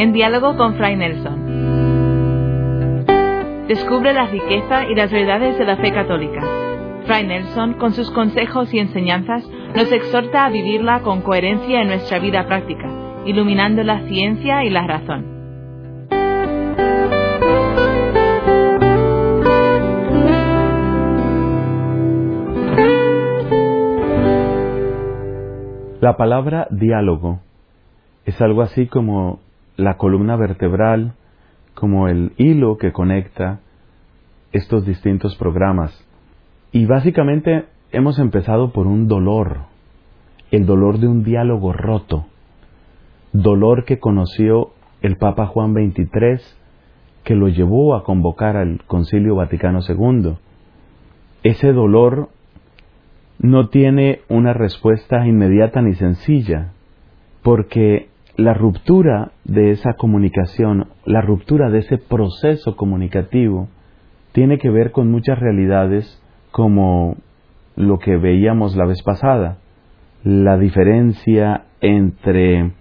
en diálogo con Fray Nelson. Descubre la riqueza y las verdades de la fe católica. Fray Nelson, con sus consejos y enseñanzas, nos exhorta a vivirla con coherencia en nuestra vida práctica, iluminando la ciencia y la razón. La palabra diálogo es algo así como la columna vertebral, como el hilo que conecta estos distintos programas. Y básicamente hemos empezado por un dolor, el dolor de un diálogo roto, dolor que conoció el Papa Juan XXIII, que lo llevó a convocar al Concilio Vaticano II. Ese dolor no tiene una respuesta inmediata ni sencilla, porque la ruptura de esa comunicación, la ruptura de ese proceso comunicativo, tiene que ver con muchas realidades como lo que veíamos la vez pasada, la diferencia entre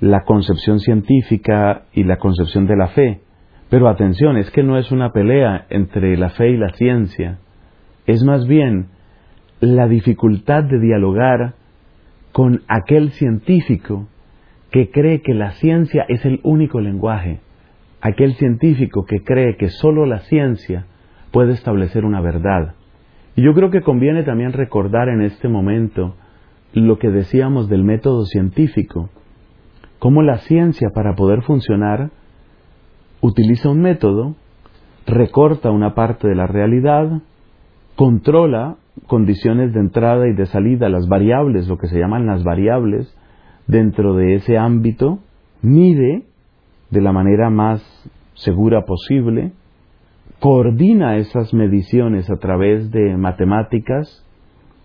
la concepción científica y la concepción de la fe. Pero atención, es que no es una pelea entre la fe y la ciencia, es más bien la dificultad de dialogar con aquel científico que cree que la ciencia es el único lenguaje, aquel científico que cree que solo la ciencia puede establecer una verdad. Y yo creo que conviene también recordar en este momento lo que decíamos del método científico, cómo la ciencia para poder funcionar utiliza un método, recorta una parte de la realidad, controla condiciones de entrada y de salida, las variables, lo que se llaman las variables, dentro de ese ámbito, mide de la manera más segura posible, coordina esas mediciones a través de matemáticas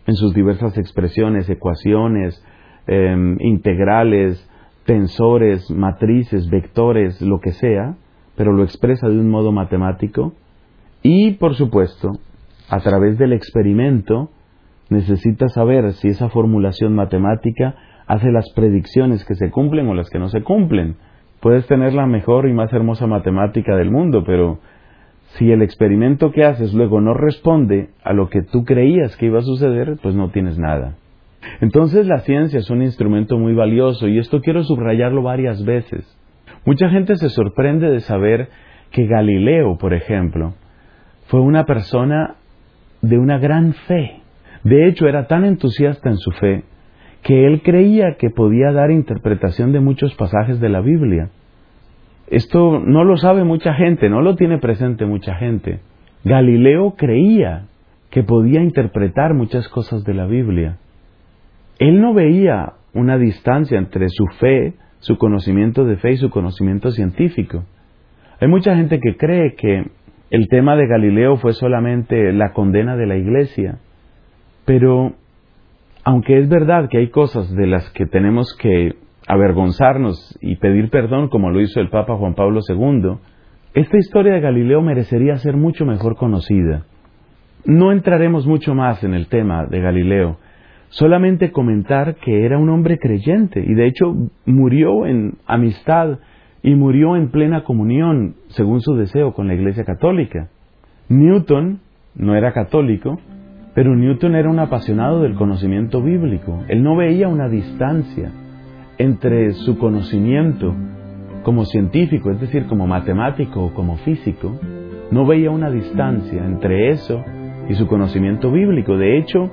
en sus diversas expresiones, ecuaciones, em, integrales, tensores, matrices, vectores, lo que sea, pero lo expresa de un modo matemático. Y, por supuesto, a través del experimento, necesita saber si esa formulación matemática hace las predicciones que se cumplen o las que no se cumplen. Puedes tener la mejor y más hermosa matemática del mundo, pero si el experimento que haces luego no responde a lo que tú creías que iba a suceder, pues no tienes nada. Entonces la ciencia es un instrumento muy valioso y esto quiero subrayarlo varias veces. Mucha gente se sorprende de saber que Galileo, por ejemplo, fue una persona de una gran fe. De hecho, era tan entusiasta en su fe que él creía que podía dar interpretación de muchos pasajes de la Biblia. Esto no lo sabe mucha gente, no lo tiene presente mucha gente. Galileo creía que podía interpretar muchas cosas de la Biblia. Él no veía una distancia entre su fe, su conocimiento de fe y su conocimiento científico. Hay mucha gente que cree que el tema de Galileo fue solamente la condena de la iglesia, pero aunque es verdad que hay cosas de las que tenemos que avergonzarnos y pedir perdón, como lo hizo el Papa Juan Pablo II, esta historia de Galileo merecería ser mucho mejor conocida. No entraremos mucho más en el tema de Galileo, solamente comentar que era un hombre creyente y de hecho murió en amistad y murió en plena comunión, según su deseo, con la Iglesia Católica. Newton no era católico, pero Newton era un apasionado del conocimiento bíblico. Él no veía una distancia entre su conocimiento como científico, es decir, como matemático o como físico, no veía una distancia entre eso y su conocimiento bíblico. De hecho,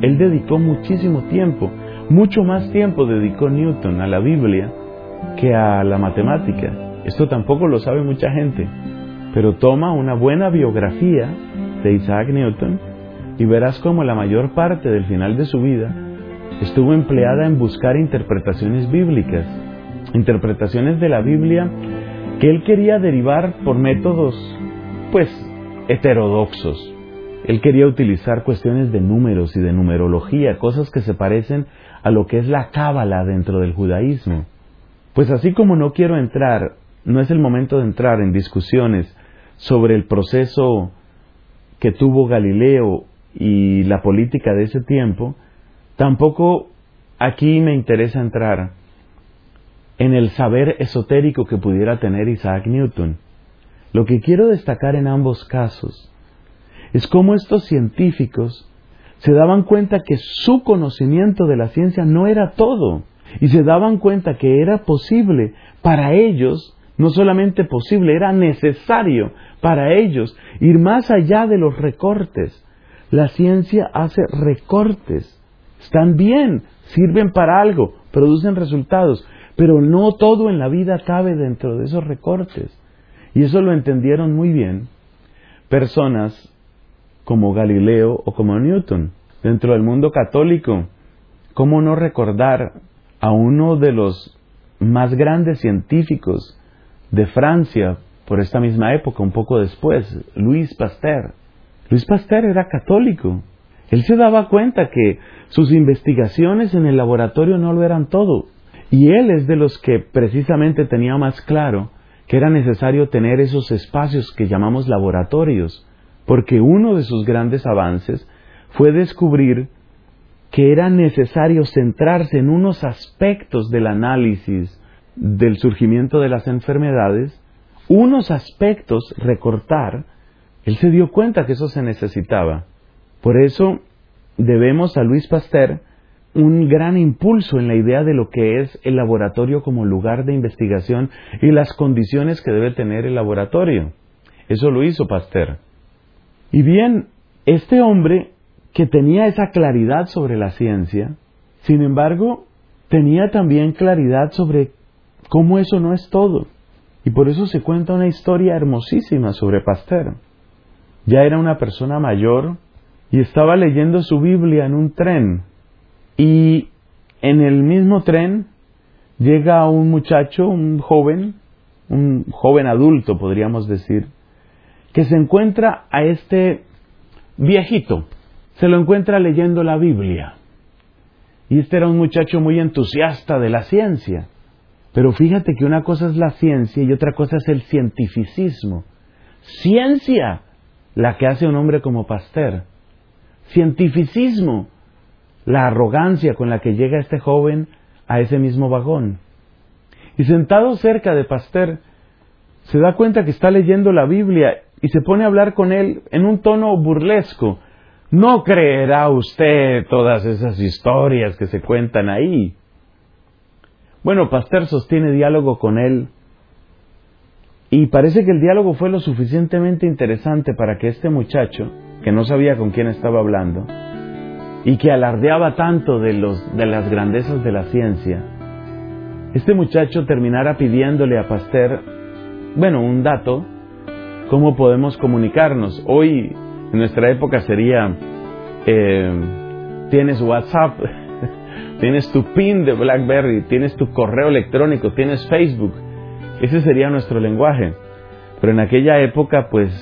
él dedicó muchísimo tiempo, mucho más tiempo dedicó Newton a la Biblia que a la matemática. Esto tampoco lo sabe mucha gente, pero toma una buena biografía de Isaac Newton y verás cómo la mayor parte del final de su vida estuvo empleada en buscar interpretaciones bíblicas, interpretaciones de la Biblia que él quería derivar por métodos, pues, heterodoxos. Él quería utilizar cuestiones de números y de numerología, cosas que se parecen a lo que es la cábala dentro del judaísmo. Pues así como no quiero entrar, no es el momento de entrar en discusiones sobre el proceso que tuvo Galileo y la política de ese tiempo, tampoco aquí me interesa entrar en el saber esotérico que pudiera tener Isaac Newton. Lo que quiero destacar en ambos casos es cómo estos científicos se daban cuenta que su conocimiento de la ciencia no era todo y se daban cuenta que era posible para ellos, no solamente posible, era necesario para ellos ir más allá de los recortes. La ciencia hace recortes, están bien, sirven para algo, producen resultados, pero no todo en la vida cabe dentro de esos recortes. Y eso lo entendieron muy bien personas como Galileo o como Newton. Dentro del mundo católico, ¿cómo no recordar a uno de los más grandes científicos de Francia por esta misma época, un poco después, Luis Pasteur? Luis Pasteur era católico. Él se daba cuenta que sus investigaciones en el laboratorio no lo eran todo. Y él es de los que precisamente tenía más claro que era necesario tener esos espacios que llamamos laboratorios, porque uno de sus grandes avances fue descubrir que era necesario centrarse en unos aspectos del análisis del surgimiento de las enfermedades, unos aspectos recortar, él se dio cuenta que eso se necesitaba. Por eso debemos a Luis Pasteur un gran impulso en la idea de lo que es el laboratorio como lugar de investigación y las condiciones que debe tener el laboratorio. Eso lo hizo Pasteur. Y bien, este hombre que tenía esa claridad sobre la ciencia, sin embargo, tenía también claridad sobre cómo eso no es todo. Y por eso se cuenta una historia hermosísima sobre Pasteur. Ya era una persona mayor y estaba leyendo su Biblia en un tren. Y en el mismo tren llega un muchacho, un joven, un joven adulto podríamos decir, que se encuentra a este viejito, se lo encuentra leyendo la Biblia. Y este era un muchacho muy entusiasta de la ciencia. Pero fíjate que una cosa es la ciencia y otra cosa es el cientificismo. Ciencia, la que hace un hombre como Pasteur. Cientificismo, la arrogancia con la que llega este joven a ese mismo vagón. Y sentado cerca de Pasteur, se da cuenta que está leyendo la Biblia y se pone a hablar con él en un tono burlesco. No creerá usted todas esas historias que se cuentan ahí. Bueno, Pasteur sostiene diálogo con él y parece que el diálogo fue lo suficientemente interesante para que este muchacho, que no sabía con quién estaba hablando, y que alardeaba tanto de, los, de las grandezas de la ciencia, este muchacho terminara pidiéndole a Pasteur, bueno, un dato ¿Cómo podemos comunicarnos? Hoy, en nuestra época, sería, eh, tienes WhatsApp, tienes tu PIN de BlackBerry, tienes tu correo electrónico, tienes Facebook. Ese sería nuestro lenguaje. Pero en aquella época, pues,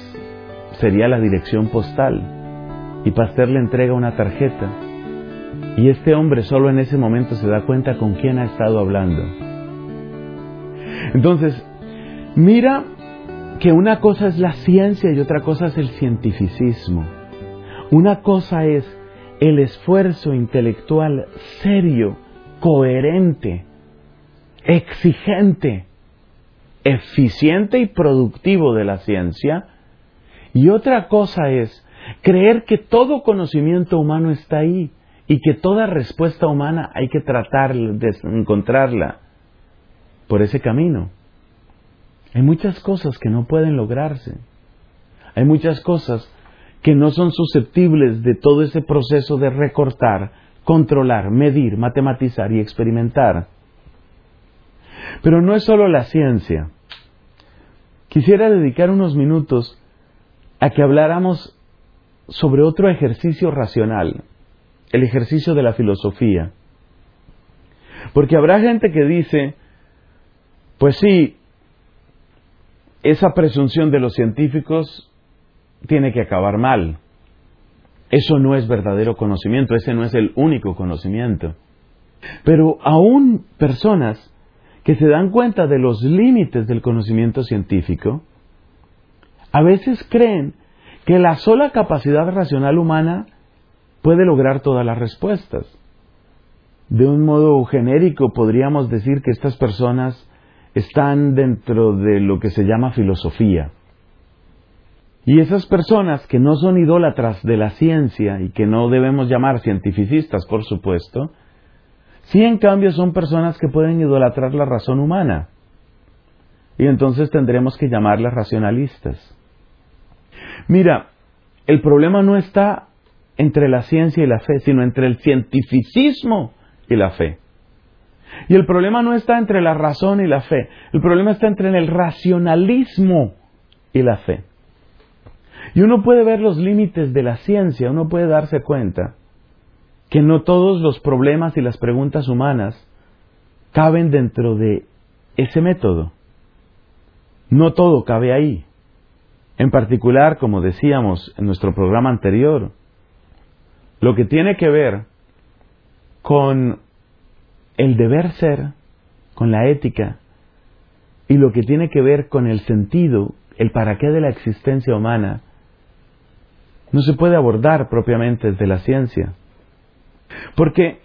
sería la dirección postal. Y Pasteur le entrega una tarjeta. Y este hombre solo en ese momento se da cuenta con quién ha estado hablando. Entonces, mira que una cosa es la ciencia y otra cosa es el cientificismo. Una cosa es el esfuerzo intelectual serio, coherente, exigente, eficiente y productivo de la ciencia. Y otra cosa es creer que todo conocimiento humano está ahí y que toda respuesta humana hay que tratar de encontrarla por ese camino. Hay muchas cosas que no pueden lograrse. Hay muchas cosas que no son susceptibles de todo ese proceso de recortar, controlar, medir, matematizar y experimentar. Pero no es solo la ciencia. Quisiera dedicar unos minutos a que habláramos sobre otro ejercicio racional, el ejercicio de la filosofía. Porque habrá gente que dice, pues sí, esa presunción de los científicos tiene que acabar mal. Eso no es verdadero conocimiento, ese no es el único conocimiento. Pero aún personas que se dan cuenta de los límites del conocimiento científico, a veces creen que la sola capacidad racional humana puede lograr todas las respuestas. de un modo genérico podríamos decir que estas personas están dentro de lo que se llama filosofía. Y esas personas que no son idólatras de la ciencia y que no debemos llamar cientificistas, por supuesto, sí en cambio son personas que pueden idolatrar la razón humana. Y entonces tendremos que llamarlas racionalistas. Mira, el problema no está entre la ciencia y la fe, sino entre el cientificismo y la fe. Y el problema no está entre la razón y la fe, el problema está entre el racionalismo y la fe. Y uno puede ver los límites de la ciencia, uno puede darse cuenta que no todos los problemas y las preguntas humanas caben dentro de ese método. No todo cabe ahí. En particular, como decíamos en nuestro programa anterior, lo que tiene que ver con el deber ser, con la ética, y lo que tiene que ver con el sentido, el para qué de la existencia humana, no se puede abordar propiamente desde la ciencia. Porque,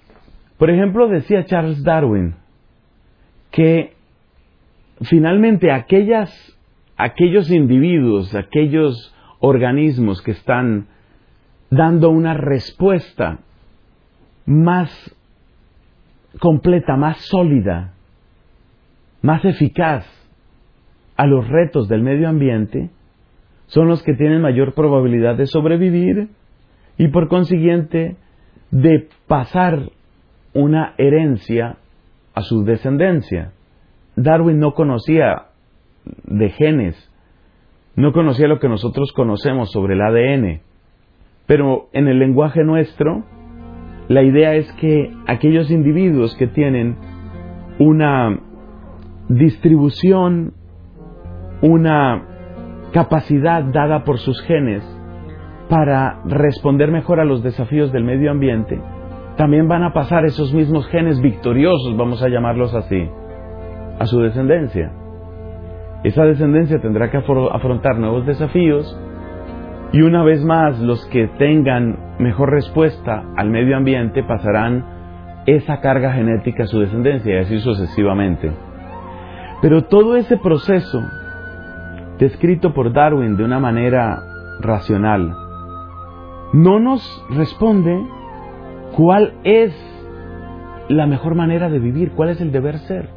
por ejemplo, decía Charles Darwin que finalmente aquellas, aquellos individuos, aquellos organismos que están dando una respuesta más completa, más sólida, más eficaz a los retos del medio ambiente, son los que tienen mayor probabilidad de sobrevivir y por consiguiente de pasar una herencia a su descendencia. Darwin no conocía de genes, no conocía lo que nosotros conocemos sobre el ADN, pero en el lenguaje nuestro, la idea es que aquellos individuos que tienen una distribución, una capacidad dada por sus genes para responder mejor a los desafíos del medio ambiente, también van a pasar esos mismos genes victoriosos, vamos a llamarlos así, a su descendencia. Esa descendencia tendrá que afrontar nuevos desafíos y una vez más los que tengan mejor respuesta al medio ambiente pasarán esa carga genética a su descendencia y así sucesivamente. Pero todo ese proceso descrito por Darwin de una manera racional, no nos responde cuál es la mejor manera de vivir, cuál es el deber ser.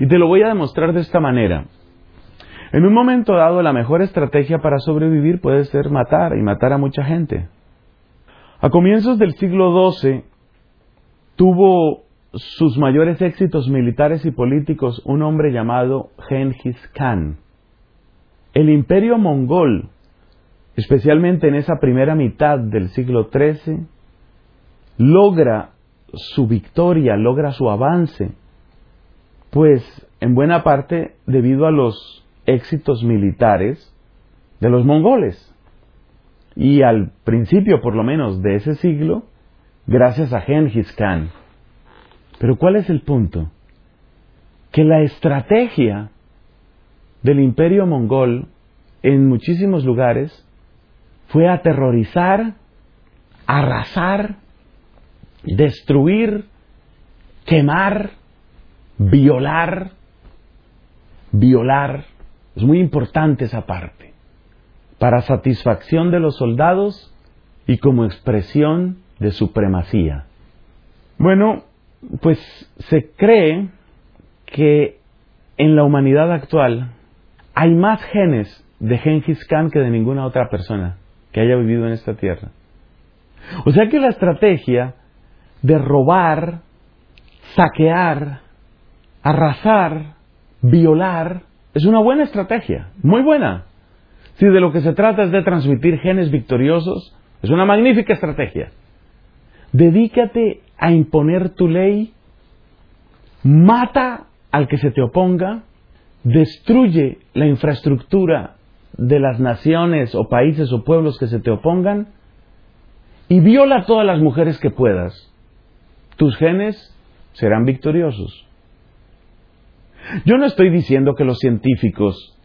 Y te lo voy a demostrar de esta manera. En un momento dado, la mejor estrategia para sobrevivir puede ser matar y matar a mucha gente. A comienzos del siglo XII tuvo sus mayores éxitos militares y políticos un hombre llamado Genghis Khan. El imperio mongol, especialmente en esa primera mitad del siglo XIII, logra su victoria, logra su avance, pues en buena parte debido a los éxitos militares de los mongoles. Y al principio, por lo menos, de ese siglo, gracias a Genghis Khan. Pero ¿cuál es el punto? Que la estrategia del imperio mongol en muchísimos lugares fue aterrorizar, arrasar, destruir, quemar, violar, violar. Es muy importante esa parte. Para satisfacción de los soldados y como expresión de supremacía. Bueno, pues se cree que en la humanidad actual hay más genes de Genghis Khan que de ninguna otra persona que haya vivido en esta tierra. O sea que la estrategia de robar, saquear, arrasar, violar, es una buena estrategia, muy buena. Si de lo que se trata es de transmitir genes victoriosos, es una magnífica estrategia. Dedícate a imponer tu ley, mata al que se te oponga, destruye la infraestructura de las naciones o países o pueblos que se te opongan y viola a todas las mujeres que puedas. Tus genes serán victoriosos. Yo no estoy diciendo que los científicos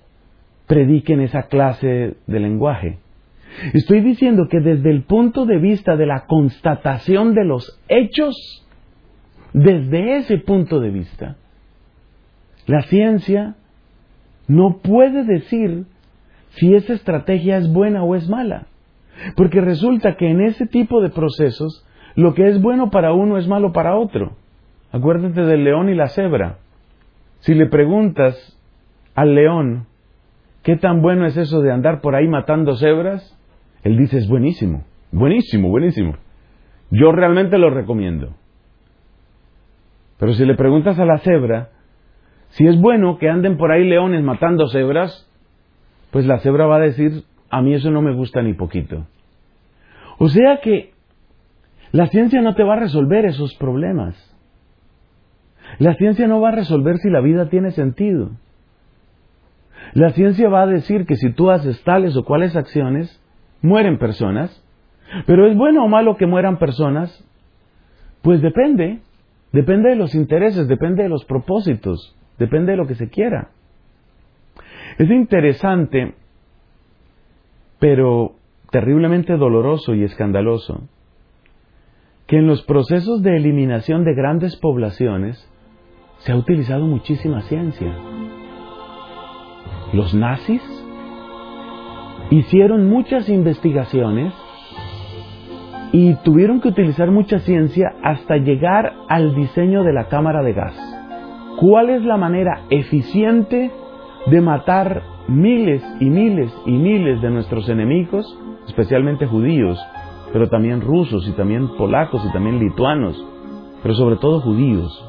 prediquen esa clase de lenguaje. Estoy diciendo que desde el punto de vista de la constatación de los hechos, desde ese punto de vista, la ciencia no puede decir si esa estrategia es buena o es mala. Porque resulta que en ese tipo de procesos, lo que es bueno para uno es malo para otro. Acuérdate del león y la cebra. Si le preguntas al león, ¿qué tan bueno es eso de andar por ahí matando cebras? Él dice, es buenísimo, buenísimo, buenísimo. Yo realmente lo recomiendo. Pero si le preguntas a la cebra, si es bueno que anden por ahí leones matando cebras, pues la cebra va a decir, a mí eso no me gusta ni poquito. O sea que la ciencia no te va a resolver esos problemas. La ciencia no va a resolver si la vida tiene sentido. La ciencia va a decir que si tú haces tales o cuales acciones, mueren personas. Pero ¿es bueno o malo que mueran personas? Pues depende. Depende de los intereses, depende de los propósitos, depende de lo que se quiera. Es interesante, pero terriblemente doloroso y escandaloso, que en los procesos de eliminación de grandes poblaciones se ha utilizado muchísima ciencia. Los nazis hicieron muchas investigaciones y tuvieron que utilizar mucha ciencia hasta llegar al diseño de la cámara de gas. ¿Cuál es la manera eficiente de matar miles y miles y miles de nuestros enemigos, especialmente judíos, pero también rusos y también polacos y también lituanos, pero sobre todo judíos?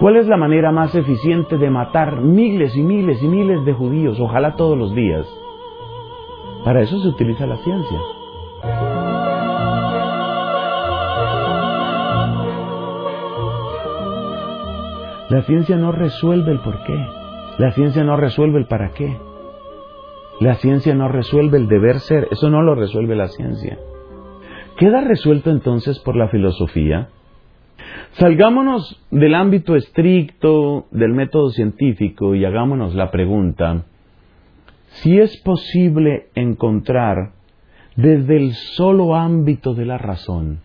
¿Cuál es la manera más eficiente de matar miles y miles y miles de judíos, ojalá todos los días? Para eso se utiliza la ciencia. La ciencia no resuelve el por qué. La ciencia no resuelve el para qué. La ciencia no resuelve el deber ser. Eso no lo resuelve la ciencia. ¿Queda resuelto entonces por la filosofía? Salgámonos del ámbito estricto del método científico y hagámonos la pregunta si es posible encontrar desde el solo ámbito de la razón,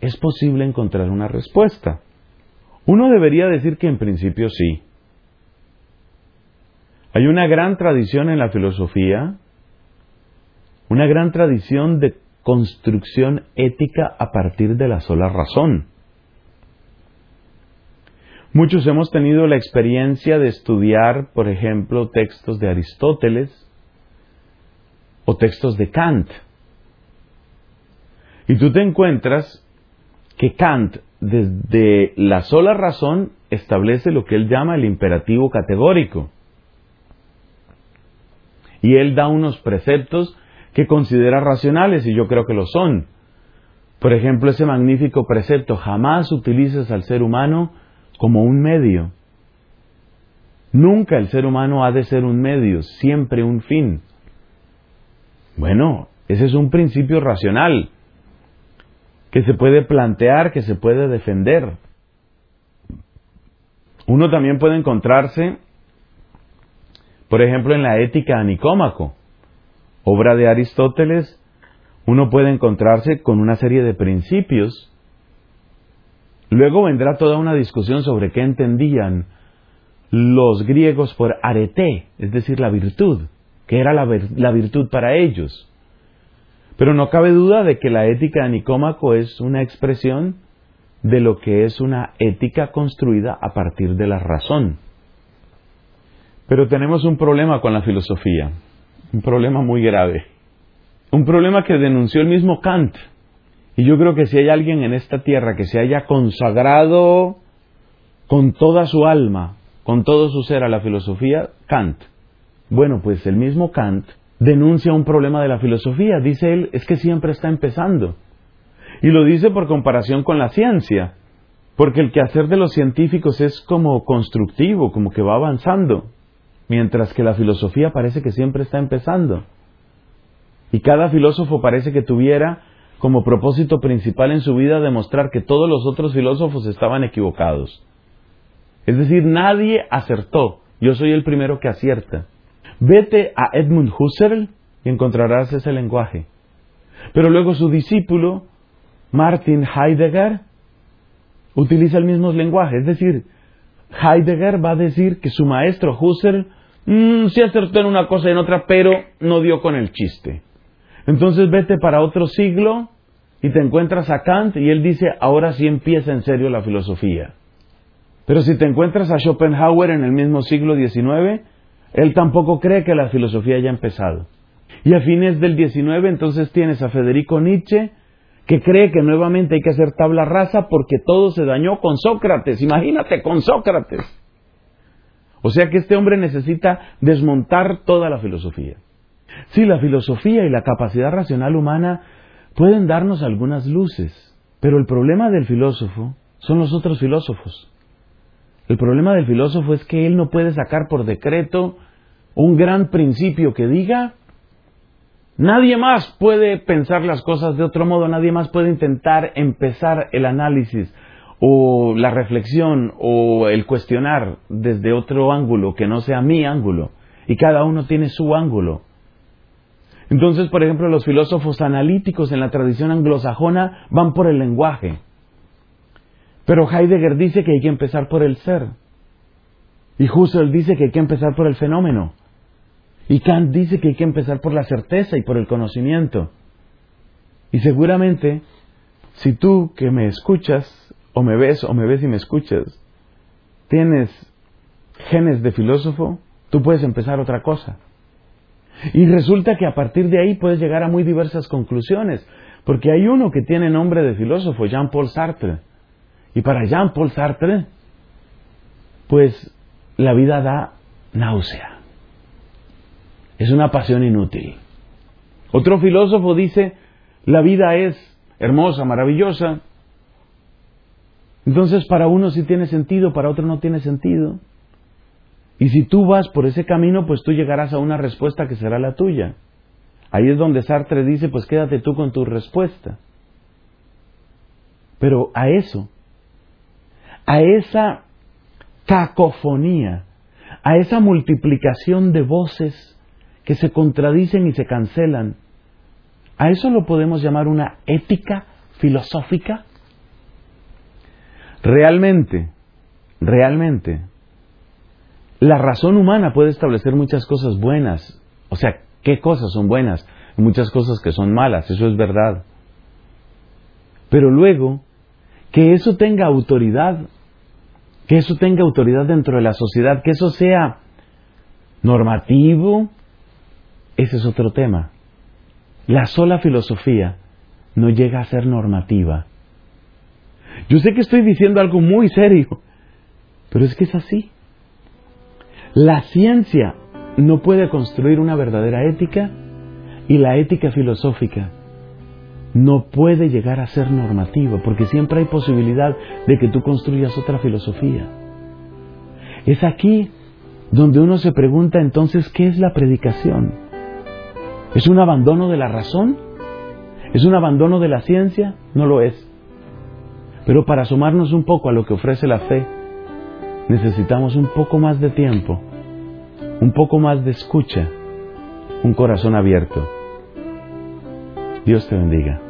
es posible encontrar una respuesta. Uno debería decir que en principio sí. Hay una gran tradición en la filosofía, una gran tradición de construcción ética a partir de la sola razón. Muchos hemos tenido la experiencia de estudiar, por ejemplo, textos de Aristóteles o textos de Kant. Y tú te encuentras que Kant desde la sola razón establece lo que él llama el imperativo categórico. Y él da unos preceptos que considera racionales y yo creo que lo son. Por ejemplo, ese magnífico precepto, jamás utilices al ser humano como un medio. Nunca el ser humano ha de ser un medio, siempre un fin. Bueno, ese es un principio racional que se puede plantear, que se puede defender. Uno también puede encontrarse, por ejemplo, en la ética a Nicómaco, obra de Aristóteles, uno puede encontrarse con una serie de principios. Luego vendrá toda una discusión sobre qué entendían los griegos por arete, es decir, la virtud, que era la, la virtud para ellos. Pero no cabe duda de que la ética de Nicómaco es una expresión de lo que es una ética construida a partir de la razón. Pero tenemos un problema con la filosofía, un problema muy grave, un problema que denunció el mismo Kant. Y yo creo que si hay alguien en esta tierra que se haya consagrado con toda su alma, con todo su ser a la filosofía, Kant. Bueno, pues el mismo Kant denuncia un problema de la filosofía. Dice él, es que siempre está empezando. Y lo dice por comparación con la ciencia, porque el quehacer de los científicos es como constructivo, como que va avanzando, mientras que la filosofía parece que siempre está empezando. Y cada filósofo parece que tuviera como propósito principal en su vida demostrar que todos los otros filósofos estaban equivocados. Es decir, nadie acertó, yo soy el primero que acierta. Vete a Edmund Husserl y encontrarás ese lenguaje. Pero luego su discípulo, Martin Heidegger, utiliza el mismo lenguaje. Es decir, Heidegger va a decir que su maestro Husserl mm, sí acertó en una cosa y en otra, pero no dio con el chiste. Entonces vete para otro siglo y te encuentras a Kant y él dice, ahora sí empieza en serio la filosofía. Pero si te encuentras a Schopenhauer en el mismo siglo XIX, él tampoco cree que la filosofía haya empezado. Y a fines del XIX entonces tienes a Federico Nietzsche, que cree que nuevamente hay que hacer tabla rasa porque todo se dañó con Sócrates. Imagínate, con Sócrates. O sea que este hombre necesita desmontar toda la filosofía. Sí, la filosofía y la capacidad racional humana pueden darnos algunas luces, pero el problema del filósofo son los otros filósofos. El problema del filósofo es que él no puede sacar por decreto un gran principio que diga, nadie más puede pensar las cosas de otro modo, nadie más puede intentar empezar el análisis o la reflexión o el cuestionar desde otro ángulo que no sea mi ángulo. Y cada uno tiene su ángulo. Entonces, por ejemplo, los filósofos analíticos en la tradición anglosajona van por el lenguaje. Pero Heidegger dice que hay que empezar por el ser. Y Husserl dice que hay que empezar por el fenómeno. Y Kant dice que hay que empezar por la certeza y por el conocimiento. Y seguramente, si tú que me escuchas, o me ves, o me ves y me escuchas, tienes genes de filósofo, tú puedes empezar otra cosa. Y resulta que a partir de ahí puedes llegar a muy diversas conclusiones, porque hay uno que tiene nombre de filósofo, Jean-Paul Sartre. Y para Jean-Paul Sartre, pues la vida da náusea. Es una pasión inútil. Otro filósofo dice, la vida es hermosa, maravillosa. Entonces para uno sí tiene sentido, para otro no tiene sentido. Y si tú vas por ese camino, pues tú llegarás a una respuesta que será la tuya. Ahí es donde Sartre dice, pues quédate tú con tu respuesta. Pero a eso, a esa cacofonía, a esa multiplicación de voces que se contradicen y se cancelan, a eso lo podemos llamar una ética filosófica. Realmente, realmente, la razón humana puede establecer muchas cosas buenas. O sea, ¿qué cosas son buenas? Muchas cosas que son malas, eso es verdad. Pero luego, que eso tenga autoridad, que eso tenga autoridad dentro de la sociedad, que eso sea normativo, ese es otro tema. La sola filosofía no llega a ser normativa. Yo sé que estoy diciendo algo muy serio, pero es que es así. La ciencia no puede construir una verdadera ética y la ética filosófica no puede llegar a ser normativa porque siempre hay posibilidad de que tú construyas otra filosofía. Es aquí donde uno se pregunta entonces qué es la predicación. ¿Es un abandono de la razón? ¿Es un abandono de la ciencia? No lo es. Pero para asomarnos un poco a lo que ofrece la fe, necesitamos un poco más de tiempo, un poco más de escucha, un corazón abierto. Dios te bendiga.